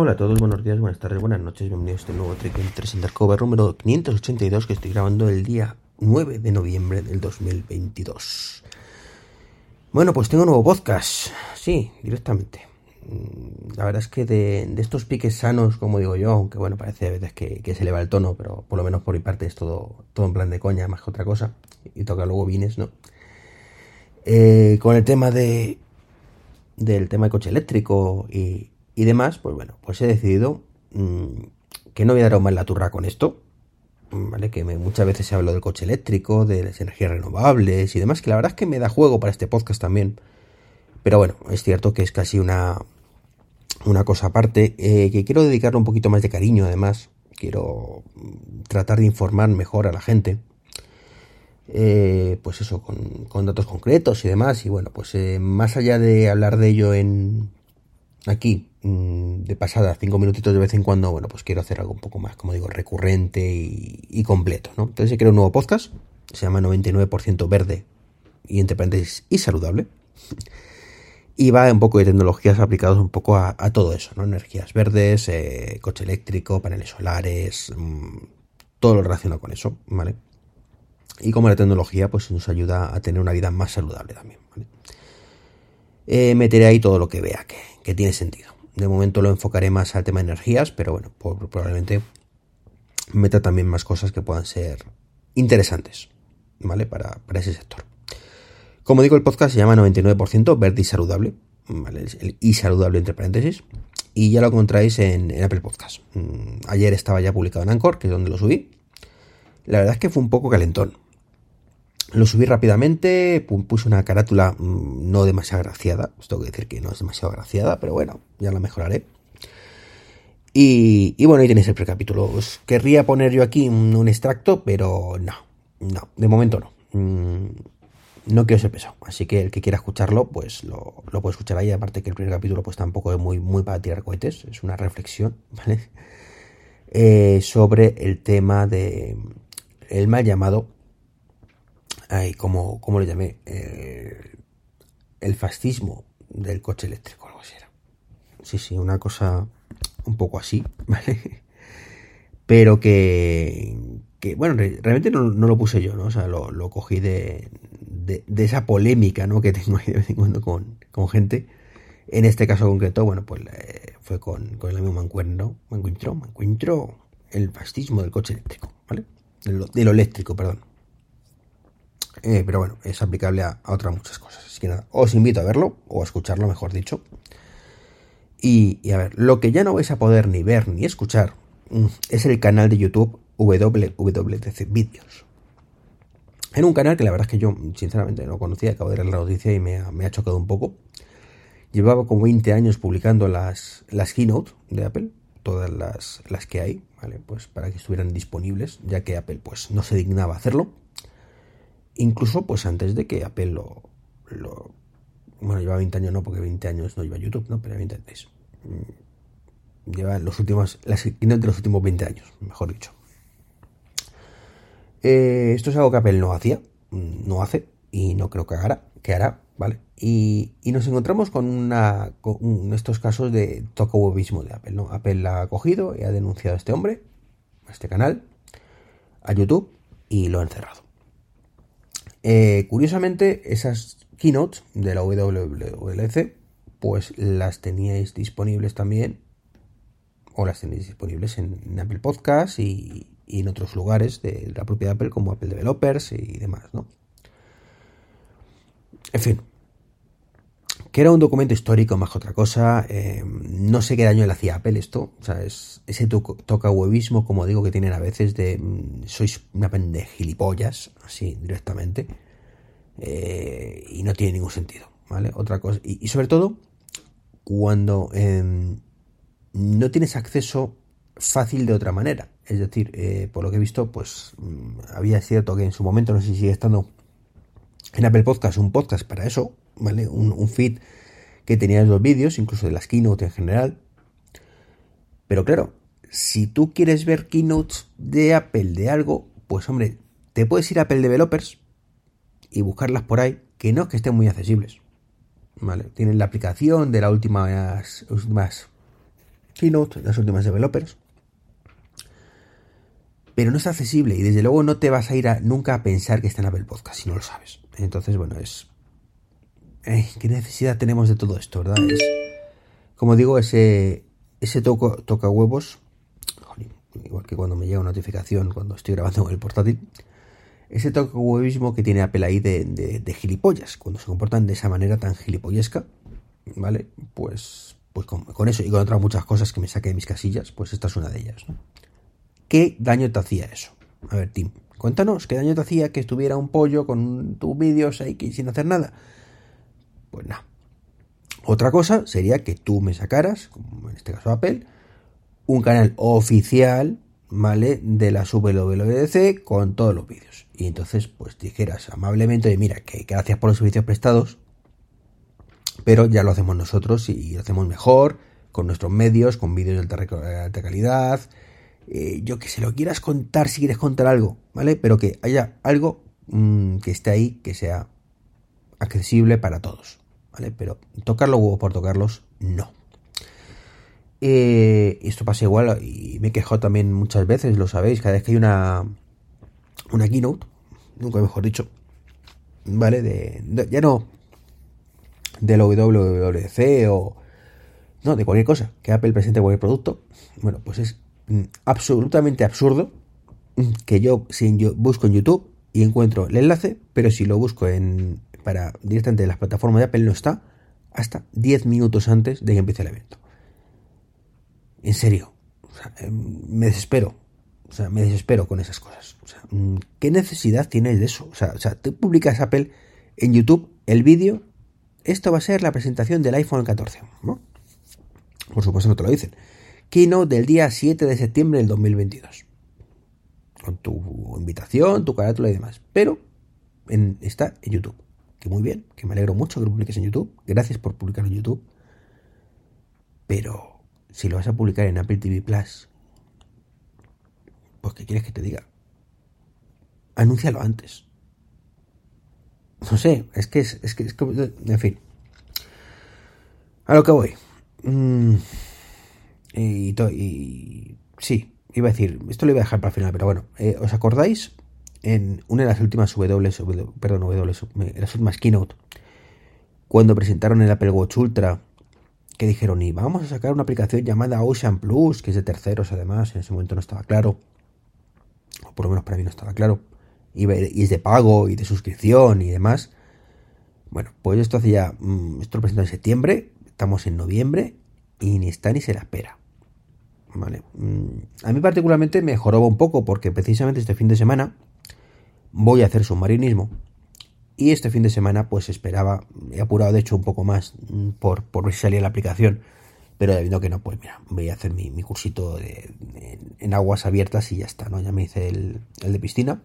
Hola a todos, buenos días, buenas tardes, buenas noches, bienvenidos a este nuevo Trek 3 Undercover número 582 que estoy grabando el día 9 de noviembre del 2022. Bueno, pues tengo nuevo podcast, sí, directamente. Mm, la verdad es que de, estos piques sanos, como digo yo, aunque bueno, parece a veces que, se eleva el tono, pero por lo menos por mi parte es todo, todo en plan de coña, más que otra cosa, y toca luego vines, ¿no? Eh, con el tema de del tema de coche eléctrico y, y demás, pues bueno, pues he decidido mm, que no voy a dar más la turra con esto, ¿vale? Que muchas veces se habla del coche eléctrico, de las energías renovables y demás, que la verdad es que me da juego para este podcast también. Pero bueno, es cierto que es casi una, una cosa aparte, eh, que quiero dedicarle un poquito más de cariño además, quiero mm, tratar de informar mejor a la gente. Eh, pues eso, con, datos concretos y demás. Y bueno, pues eh, más allá de hablar de ello en aquí Mm, de pasada, cinco minutitos de vez en cuando, bueno, pues quiero hacer algo un poco más, como digo, recurrente y, completo, ¿no? Entonces he creado un nuevo podcast, se llama 99% verde y entre paréntesis y saludable. Y va un poco de tecnologías aplicadas un poco a, todo eso, ¿no? Energías verdes, eh, coche eléctrico, paneles solares, mm, todo lo relacionado con eso, ¿vale? Y como la tecnología, pues nos ayuda a tener una vida más saludable también, ¿vale? Eh, meteré ahí todo lo que vea que tiene sentido. De momento lo enfocaré más al tema de energías, pero bueno, probablemente meta también más cosas que puedan ser interesantes, ¿vale? Para, ese sector. Como digo, el podcast se llama 99% verde y saludable, ¿vale? El y saludable entre paréntesis. Y ya lo encontráis en, en, Apple Podcast. Mm, ayer estaba ya publicado en Anchor, que es donde lo subí. La verdad es que fue un poco calentón. Lo subí rápidamente, puse una carátula mm, no demasiado agraciada. Os tengo que decir que no es demasiado agraciada, pero bueno, ya la mejoraré. Y, bueno, ahí tenéis el precapítulo. Os querría poner yo aquí un, extracto, pero no, no, de momento no. Mm, no quiero ser pesado. Así que el que quiera escucharlo, pues lo, puede escuchar ahí. Aparte que el primer capítulo, pues tampoco es muy, muy para tirar cohetes. Es una reflexión, ¿vale? Eh, sobre el tema de el mal llamado ay, ¿cómo, cómo lo llamé? Eh, el fascismo del coche eléctrico, algo así era. Sí, sí, una cosa un poco así, ¿vale? Pero que, que bueno, realmente no, lo puse yo, ¿no? O sea, lo, lo cogí de, de, esa polémica, ¿no? Que tengo ahí de vez en cuando con, con gente. En este caso concreto, bueno, pues eh, fue con, con el amigo Mancuerno, Mancuentro, Mancuentro, el fascismo del coche eléctrico, ¿vale? de lo eléctrico, perdón. Eh, pero bueno, es aplicable a, otras muchas cosas. Así que nada, os invito a verlo, o a escucharlo, mejor dicho. Y, a ver, lo que ya no vais a poder ni ver ni escuchar mm, es el canal de YouTube WWDC Videos. En un canal que la verdad es que yo sinceramente no conocía, acabo de leer la noticia y me ha, chocado un poco. Llevaba como 20 años publicando las, las keynote de Apple, todas las, las que hay, ¿vale? Pues para que estuvieran disponibles, ya que Apple pues no se dignaba hacerlo incluso pues antes de que Apple lo, bueno, lleva 20 años no, porque 20 años no lleva YouTube, ¿no? Pero ya me entendéis. Mm, lleva los últimos, las de los últimos 20 años, mejor dicho. Eh, esto es algo que Apple no hacía, no hace, y no creo que hará, que hará, ¿vale? Y, nos encontramos con, una, con estos casos de tocobobismo de Apple, ¿no? Apple la ha cogido y ha denunciado a este hombre, a este canal, a YouTube, y lo ha encerrado. Eh, curiosamente, esas keynotes de la WWDC, pues las teníais disponibles también, o las tenéis disponibles en, Apple Podcasts y, en otros lugares de la propia Apple, como Apple Developers y demás, ¿no? En fin, que era un documento histórico más que otra cosa. Eh, no sé qué daño le hacía Apple esto. O sea, es ese toca huevismo, como digo, que tienen a veces de mm, sois una pende gilipollas, así directamente. Eh, y no tiene ningún sentido, ¿vale? Otra cosa. Y, sobre todo, cuando em, no tienes acceso fácil de otra manera. Es decir, eh, por lo que he visto, pues mm, había cierto que en su momento, no sé si sigue estando en Apple Podcast, un podcast para eso, ¿vale? Un, feed que tenía los vídeos, incluso de las keynote en general. Pero claro, si tú quieres ver keynotes de Apple de algo, pues hombre, te puedes ir a Apple Developers y buscarlas por ahí, que no es que estén muy accesibles. ¿Vale? Tienen la aplicación de las últimas, últimas Keynote, las últimas developers. Pero no es accesible y desde luego no te vas a ir nunca a pensar que está en Apple Podcast si no lo sabes. Entonces, bueno, es... Eh, ¿Qué necesidad tenemos de todo esto, verdad? Es, como digo, ese, ese toco, toca huevos, igual que cuando me llega una notificación cuando estoy grabando con el portátil, ese toque huevismo que tiene Apple ahí de, de, gilipollas, cuando se comportan de esa manera tan gilipollesca, ¿vale? Pues, pues con, eso y con otras muchas cosas que me saque de mis casillas, pues esta es una de ellas, ¿no? ¿Qué daño te hacía eso? A ver, Tim, cuéntanos, ¿qué daño te hacía que estuviera un pollo con tus vídeos ahí sin hacer nada? Pues nada. Otra cosa sería que tú me sacaras, como en este caso Apple, un canal oficial, ¿vale? De la WWDC con todos los vídeos. Y entonces, pues dijeras amablemente, mira, que gracias por los servicios prestados, pero ya lo hacemos nosotros y lo hacemos mejor, con nuestros medios, con vídeos de alta, calidad. Eh, yo que se lo quieras contar si quieres contar algo, ¿vale? Pero que haya algo mm, que esté ahí, que sea accesible para todos, ¿vale? Pero tocar los huevos por tocarlos, no. Eh, esto pasa igual y me he quejado también muchas veces, lo sabéis, cada vez que hay una, una keynote, nunca mejor dicho, ¿vale? De, ya no del WWDC o no, de cualquier cosa, que Apple presente cualquier producto, bueno, pues es absolutamente absurdo que yo, si yo busco en YouTube y encuentro el enlace, pero si lo busco en para directamente en las plataformas de Apple no está hasta 10 minutos antes de que empiece el evento. En serio, em, me desespero. O sea, me desespero con esas cosas. Mm, ¿qué necesidad tienes de eso? O sea, o sea, tú publicas Apple en YouTube el vídeo. Esto va a ser la presentación del iPhone 14. ¿no? Por supuesto no te lo dicen. Keynote del día 7 de septiembre del 2022. Con tu invitación, tu carátula y demás. Pero está en YouTube. Que muy bien, que me alegro mucho que lo publiques en YouTube. Gracias por publicarlo en YouTube. Pero si lo vas a publicar en Apple TV Plus, pues ¿qué quieres que te diga? Anúncialo antes. No sé, es que es, es que es como, en fin. A lo que voy. Mm, y, sí, iba a decir, esto lo iba a dejar para el final, pero bueno, eh, ¿os acordáis? En una de las últimas W, perdón, W, las últimas keynote, cuando presentaron el Apple Watch Ultra que dijeron, y vamos a sacar una aplicación llamada Ocean Plus, que es de terceros además, en ese momento no estaba claro, o por lo menos para mí no estaba claro, y, es de pago y de suscripción y demás. Bueno, pues esto hace ya, mm, esto lo presentó en septiembre, estamos en noviembre y ni está ni se la espera. Vale. Mm, a mí particularmente me joroba un poco porque precisamente este fin de semana voy a hacer submarinismo y este fin de semana, pues esperaba, he apurado de hecho un poco más mm, por, por ver si salía la aplicación, pero debido que no, pues mira, voy a hacer mi, cursito en, aguas abiertas y ya está, ¿no? Ya me hice el, de piscina.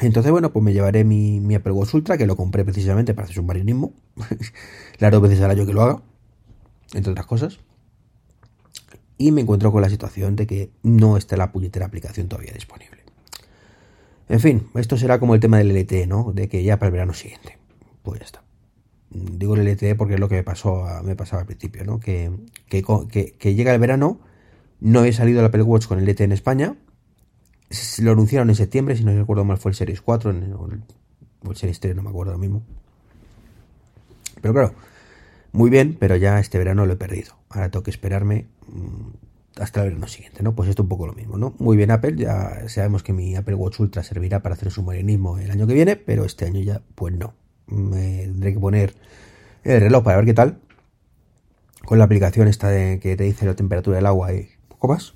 Entonces, bueno, pues me llevaré mi, mi Apple Watch Ultra, que lo compré precisamente para hacer submarinismo. Las dos veces al año que lo haga, entre otras cosas. Y me encuentro con la situación de que no está la puñetera aplicación todavía disponible. En fin, esto será como el tema del LTE, ¿no? De que ya para el verano siguiente. Pues ya está. Digo el LTE porque es lo que me pasó me pasaba al principio, ¿no? Que, que, llega el verano, no he salido el Apple Watch con el LTE en España. Lo anunciaron en septiembre, si no recuerdo mal fue el Series 4 o el, Series 3, no me acuerdo ahora mismo. Pero claro, muy bien, pero ya este verano lo he perdido. Ahora tengo que esperarme mm, hasta el verano siguiente, ¿no? Pues esto un poco lo mismo, ¿no? Muy bien Apple, ya sabemos que mi Apple Watch Ultra servirá para hacer submarinismo el año que viene, pero este año ya, pues no. Me tendré que poner el reloj para ver qué tal. Con la aplicación esta que te dice la temperatura del agua y poco más.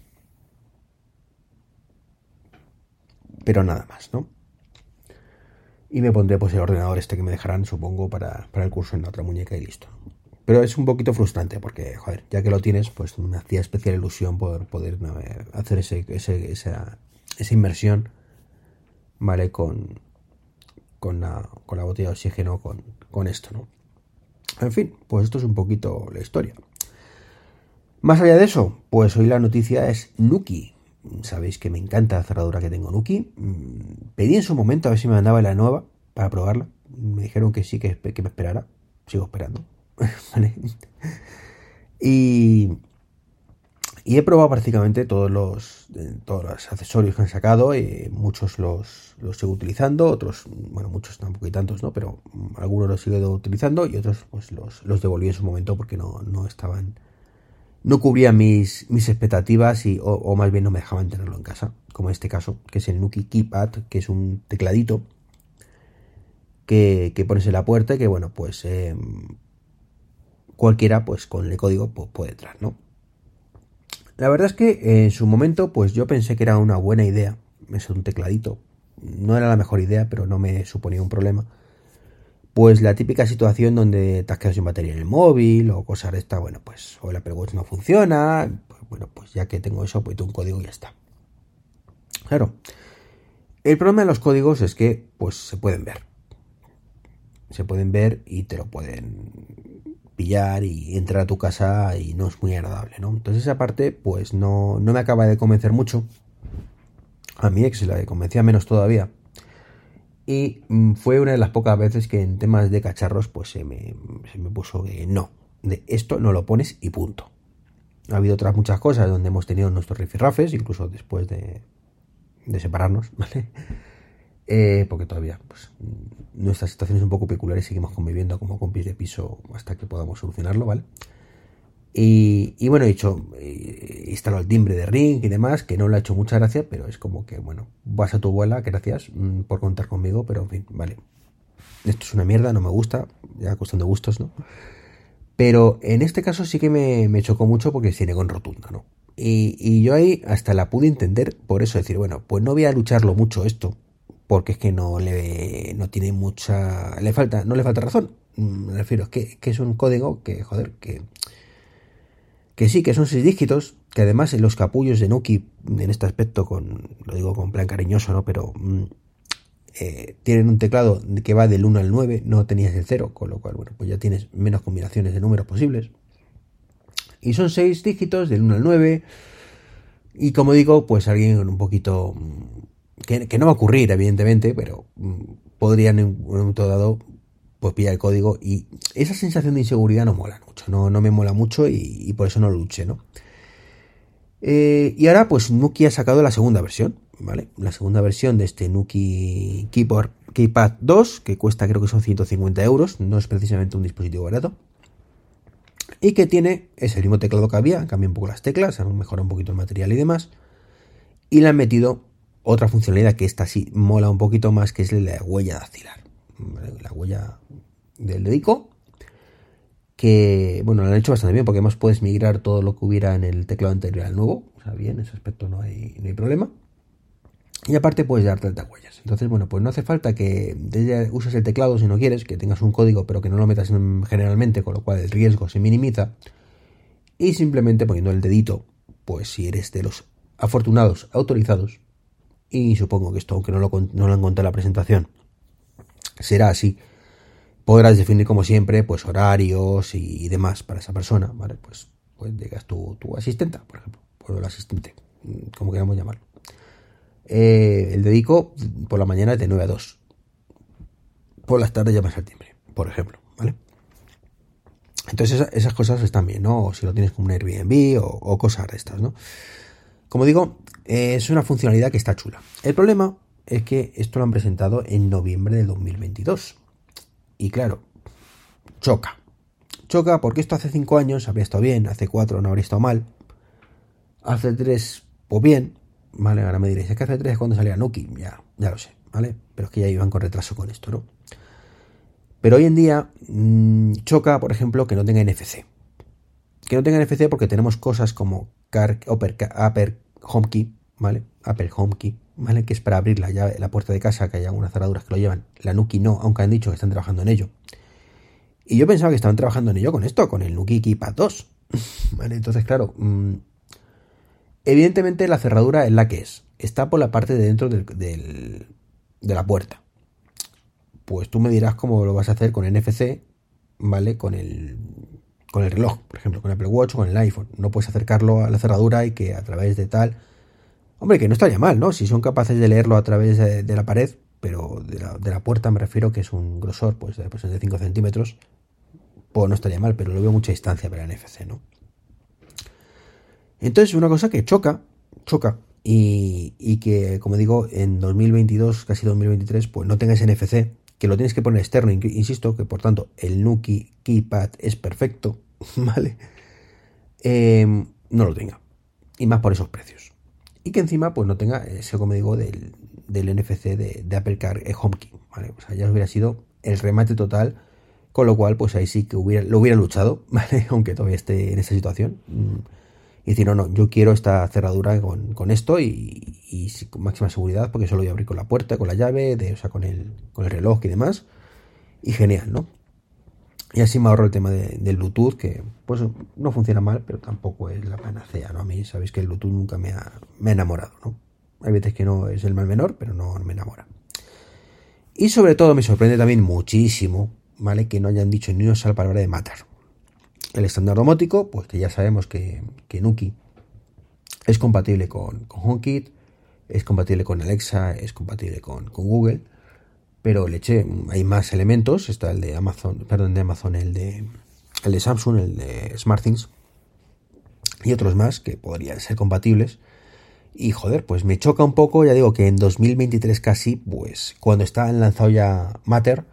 Pero nada más, ¿no? Y me pondré pues el ordenador este que me dejarán, supongo, para, para el curso en la otra muñeca y listo. Pero es un poquito frustrante porque, joder, ya que lo tienes, pues me hacía especial ilusión poder, poder hacer ese, esa, esa inversión, ¿vale? Con, con, la, con la botella de oxígeno, con, con esto, ¿no? En fin, pues esto es un poquito la historia. Más allá de eso, pues hoy la noticia es Nuki. Sabéis que me encanta la cerradura que tengo Nuki. Mm, pedí en su momento a ver si me mandaba la nueva para probarla. Me dijeron que sí, que, que me esperara. Sigo esperando. Y, y he probado prácticamente todos los, eh, todos los accesorios que han sacado. y muchos los, los sigo utilizando, otros, bueno, muchos tampoco hay tantos, ¿no? Pero algunos los sigo utilizando y otros pues los, los devolví en su momento porque no, no estaban no cubrían mis, mis expectativas y, o, más bien no me dejaban tenerlo en casa, como en este caso, que es el Nuki Keypad, que es un tecladito que, que pones en la puerta y que, bueno, pues em, cualquiera, pues con el código pues, puede entrar, ¿no? La verdad es que en su momento, pues yo pensé que era una buena idea, es un tecladito, no era la mejor idea, pero no me suponía un problema pues la típica situación donde te has quedado sin batería en el móvil o cosas de esta, bueno, pues o el Apple no funciona, pues, bueno, pues ya que tengo eso, pues un código y ya está. Claro. El problema de los códigos es que pues se pueden ver. Se pueden ver y te lo pueden pillar y entrar a tu casa y no es muy agradable, ¿no? Entonces esa parte pues no, no me acaba de convencer mucho. A mi ex la convencía menos todavía y mm, fue una de las pocas veces que en temas de cacharros pues se me, puso que no, de esto no lo pones y punto. Ha habido otras muchas cosas donde hemos tenido nuestros rifirrafes, incluso después de, de separarnos, ¿vale? Eh, porque todavía pues, nuestra situación es un poco peculiar y seguimos conviviendo como compis de piso hasta que podamos solucionarlo, ¿vale? Y, bueno, he dicho, eh, instalado el timbre de Ring y demás, que no le ha hecho mucha gracia, pero es como que, bueno, vas a tu abuela, gracias mm, por contar conmigo, pero en fin, vale. Esto es una mierda, no me gusta, ya cuestión de gustos, ¿no? Pero en este caso sí que me, chocó mucho porque tiene con rotunda, ¿no? Y, y, yo ahí hasta la pude entender, por eso decir, bueno, pues no voy a lucharlo mucho esto, porque es que no le no tiene mucha le falta no le falta razón mm, me refiero es que, que es un código que joder que que sí, que son seis dígitos, que además los capullos de Nuki, en este aspecto, con, lo digo con plan cariñoso, ¿no? Pero mm, eh, tienen un teclado que va del 1 al 9, no tenías el 0, con lo cual, bueno, pues ya tienes menos combinaciones de números posibles. Y son seis dígitos del 1 al 9. Y como digo, pues alguien un poquito... Que, no va a ocurrir, evidentemente, pero mm, podrían en un momento dado pues pilla el código y esa sensación de inseguridad no mola mucho, no, no me mola mucho y, por eso no luché, ¿no? Eh, y ahora pues Nuki ha sacado la segunda versión, ¿vale? La segunda versión de este Nuki Keyboard, Keypad 2, que cuesta creo que son 150 euros, no es precisamente un dispositivo barato. Y que tiene, es el mismo teclado que había, cambia un poco las teclas, han mejorado un poquito el material y demás. Y le han metido otra funcionalidad que esta sí mola un poquito más, que es la huella dactilar la huella del dedico, que, bueno, lo han hecho bastante bien, porque además puedes migrar todo lo que hubiera en el teclado anterior al nuevo, o sea, bien, en ese aspecto no hay, no hay problema. Y aparte puedes dar 30 huellas. Entonces, bueno, pues no hace falta que uses el teclado si no quieres, que tengas un código, pero que no lo metas generalmente, con lo cual el riesgo se minimiza. Y simplemente poniendo el dedito, pues si eres de los afortunados autorizados, y supongo que esto, aunque no lo, no lo encontré en la presentación, será así. Podrás definir como siempre, pues horarios y demás para esa persona, ¿vale? Pues, pues digas tu, tu asistenta, por ejemplo, por el asistente, como queramos llamarlo. Eh, el dedico por la mañana de 9 a 2. Por las tardes llamas al timbre, por ejemplo, ¿vale? Entonces esas, cosas están bien, ¿no? O si lo tienes como un Airbnb o, cosas de estas, ¿no? Como digo, es una funcionalidad que está chula. El problema es que esto lo han presentado en noviembre del 2022. Y claro, choca. Choca porque esto hace 5 años habría estado bien, hace 4 no habría estado mal, hace 3 pues bien, ¿vale? Ahora me diréis, es que hace 3 es cuando salía Nuki, ya, ya lo sé, ¿vale? Pero es que ya iban con retraso con esto, ¿no? Pero hoy en día mmm, choca, por ejemplo, que no tenga NFC. Que no tenga NFC porque tenemos cosas como Car, Upper HomeKey, ¿vale? Apple HomeKey, ¿vale? Que es para abrir la, llave, la puerta de casa, que hay algunas cerraduras que lo llevan. La Nuki no, aunque han dicho que están trabajando en ello. Y yo pensaba que estaban trabajando en ello con esto, con el Nuki Keepad 2. ¿Vale? Entonces, claro, mmm, evidentemente la cerradura es la que es. Está por la parte de dentro de la puerta. Pues tú me dirás cómo lo vas a hacer con NFC, ¿vale? Con el, con el reloj, por ejemplo, con Apple Watch o con el iPhone. No puedes acercarlo a la cerradura y que a través de tal Hombre, que no estaría mal, ¿no? Si son capaces de leerlo a través de, la pared, pero de la, puerta me refiero que es un grosor pues, de, pues, de 5 centímetros, pues no estaría mal, pero lo veo mucha distancia para el NFC, ¿no? Entonces, una cosa que choca, choca, y, y, que, como digo, en 2022, casi 2023, pues no tengas NFC, que lo tienes que poner externo, insisto, que por tanto el Nuki Keypad es perfecto, ¿vale? Em, no lo tenga. Y más por esos precios. Y que encima, pues no tenga ese, como digo, del, del NFC de, Apple Car HomeKey, ¿vale? O sea, ya hubiera sido el remate total, con lo cual, pues ahí sí que hubiera, lo hubiera luchado, ¿vale? Aunque todavía esté en esa situación. Mm, y decir, no, no, yo quiero esta cerradura con, esto y, con máxima seguridad, porque solo voy a abrir con la puerta, con la llave, de, o sea, con el, con el reloj y demás. Y genial, ¿no? Y así me ahorro el tema del Bluetooth, que pues no funciona mal, pero tampoco es la panacea, ¿no? A mí sabéis que el Bluetooth nunca me ha, me ha enamorado, ¿no? Hay veces que no es el mal menor, pero no me enamora. Y sobre todo me sorprende también muchísimo, ¿vale? Que no hayan dicho ni una sola palabra de matar. El estándar domótico, pues que ya sabemos que, que Nuki es compatible con, con HomeKit, es compatible con Alexa, es compatible con, con Google, pero le eché, hay más elementos, está el de Amazon, perdón, de Amazon, el de, el de Samsung, el de SmartThings y otros más que podrían ser compatibles. Y joder, pues me choca un poco, ya digo que en 2023 casi, pues cuando está lanzado ya Matter,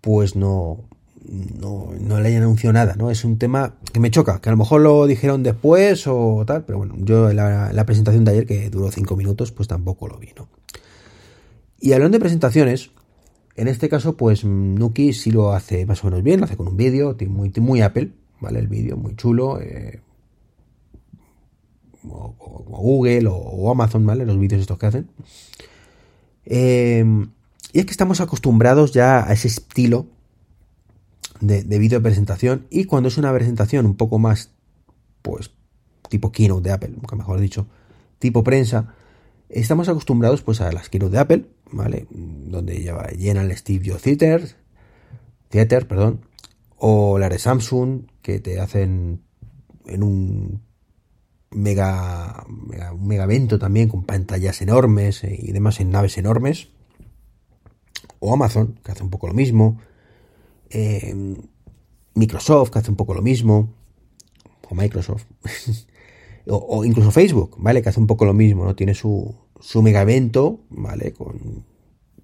pues no, no, no, le hayan anunciado nada, ¿no? Es un tema que me choca, que a lo mejor lo dijeron después o tal, pero bueno, yo la, la presentación de ayer, que duró 5 minutos, pues tampoco lo vi, ¿no? Y hablando de presentaciones, en este caso, pues Nuki sí lo hace más o menos bien, lo hace con un vídeo, muy, muy Apple, ¿vale? El vídeo, muy chulo, eh, o, Google o, Amazon, ¿vale? Los vídeos estos que hacen. Em, y es que estamos acostumbrados ya a ese estilo de, de vídeo de presentación y cuando es una presentación un poco más, pues, tipo keynote de Apple, mejor dicho, tipo prensa, estamos acostumbrados pues a las keynote de Apple, ¿vale? Donde ya llenan el Steve Jobs Theater, Theater, perdón, o la de Samsung, que te hacen en un mega, un mega evento también con pantallas enormes eh, y demás en naves enormes. O Amazon, que hace un poco lo mismo. Em, Microsoft, que hace un poco lo mismo. O Microsoft. o, incluso Facebook, ¿vale? Que hace un poco lo mismo, ¿no? Tiene su, su mega evento, ¿vale? Con,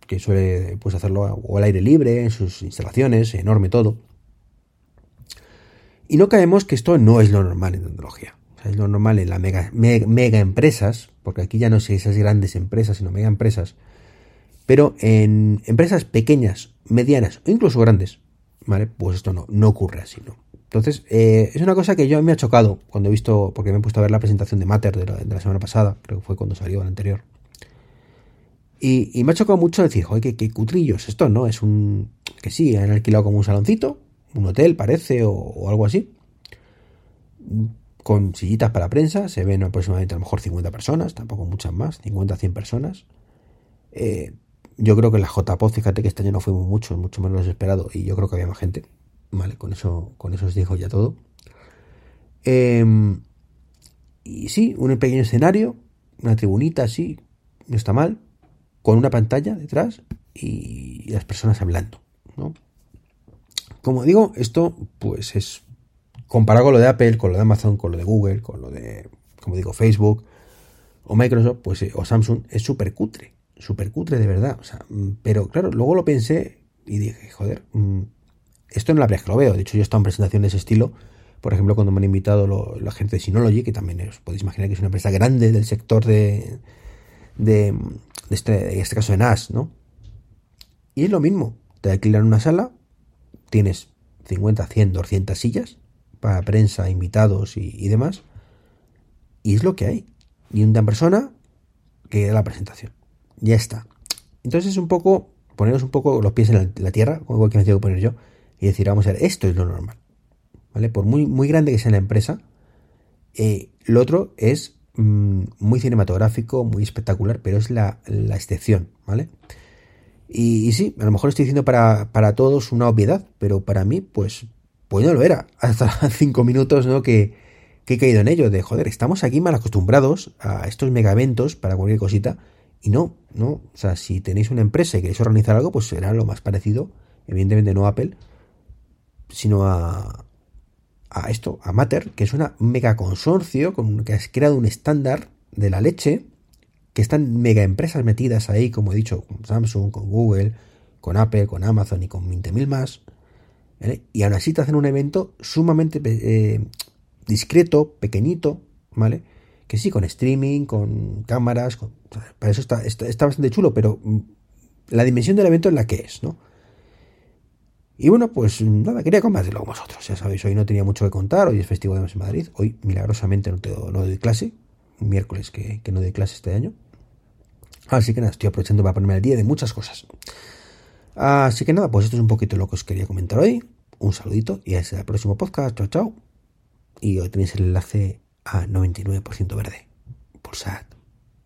que suele pues, hacerlo o al aire libre, en sus instalaciones, enorme todo. Y no caemos que esto no es lo normal en tecnología es lo normal en las mega, mega, empresas, porque aquí ya no sé esas grandes empresas, sino mega empresas, pero en empresas pequeñas, medianas o incluso grandes, ¿vale? Pues esto no, no ocurre así, ¿no? Entonces, eh, es una cosa que yo me ha chocado cuando he visto, porque me he puesto a ver la presentación de Matter de la, semana pasada, creo que fue cuando salió la anterior. Y, me ha chocado mucho decir, joder, qué, cutrillos, esto no, es un... que sí, han alquilado como un saloncito, un hotel parece, o algo así con sillitas para prensa, se ven aproximadamente a lo mejor 50 personas, tampoco muchas más, 50 100 personas. Eh, yo creo que la JPOD, fíjate que este año no fuimos mucho, mucho menos lo esperado, y yo creo que había más gente. Vale, con eso, con eso os digo ya todo. Em, y sí, un pequeño escenario, una tribunita así, no está mal, con una pantalla detrás y las personas hablando, ¿no? Como digo, esto pues es comparado con lo de Apple, con lo de Amazon, con lo de Google, con lo de, como digo, Facebook o Microsoft, pues, eh, o Samsung, es súper cutre, súper cutre de verdad. O sea, mm, pero claro, luego lo pensé y dije, joder, mm, esto no la que lo veo. De hecho, yo he estado en presentaciones de ese estilo. Por ejemplo, cuando me han invitado la gente de Synology, que también os podéis imaginar que es una empresa grande del sector de, este, en este caso de NAS, ¿no? Y es lo mismo. Te alquilan una sala, tienes 50, 100, 200 sillas, para prensa, invitados y, demás. Y es lo que hay. Y una persona que da la presentación. Ya está. Entonces es un poco, poneros un poco los pies en la, tierra, como que me tengo que poner yo, y decir, vamos a ver, esto es lo normal. ¿Vale? Por muy, muy grande que sea la empresa, eh, lo otro es mm, muy cinematográfico, muy espectacular, pero es la, excepción, ¿vale? Y, y, sí, a lo mejor estoy diciendo para, para todos una obviedad, pero para mí, pues pues no lo era. Hasta cinco minutos, ¿no? Que, he caído en ello. De joder, estamos aquí mal acostumbrados a estos mega eventos para cualquier cosita. Y no, no. O sea, si tenéis una empresa y queréis organizar algo, pues será lo más parecido. Evidentemente no a Apple, sino a, a esto, a Mater, que es una mega consorcio con, que has creado un estándar de la leche, que están mega empresas metidas ahí, como he dicho, con Samsung, con Google, con Apple, con Amazon y con 20.000 más. Y aún así te hacen un evento sumamente eh, discreto, pequeñito, ¿vale? Que sí, con streaming, con cámaras, para eso está, está, bastante chulo, pero mm, la dimensión del evento es la que es, ¿no? Y bueno, pues nada, quería compartirlo con vosotros. Ya sabéis, hoy no tenía mucho que contar, hoy es festivo de en Madrid, hoy milagrosamente no, tengo, no doy clase, miércoles que, que no doy clase este año. Así que nada, estoy aprovechando para ponerme al día de muchas cosas. Así que nada, pues esto es un poquito lo que os quería comentar hoy. Un saludito y hasta el próximo podcast. Chao, chao. Y hoy tenéis el enlace a 99% verde. Pulsad.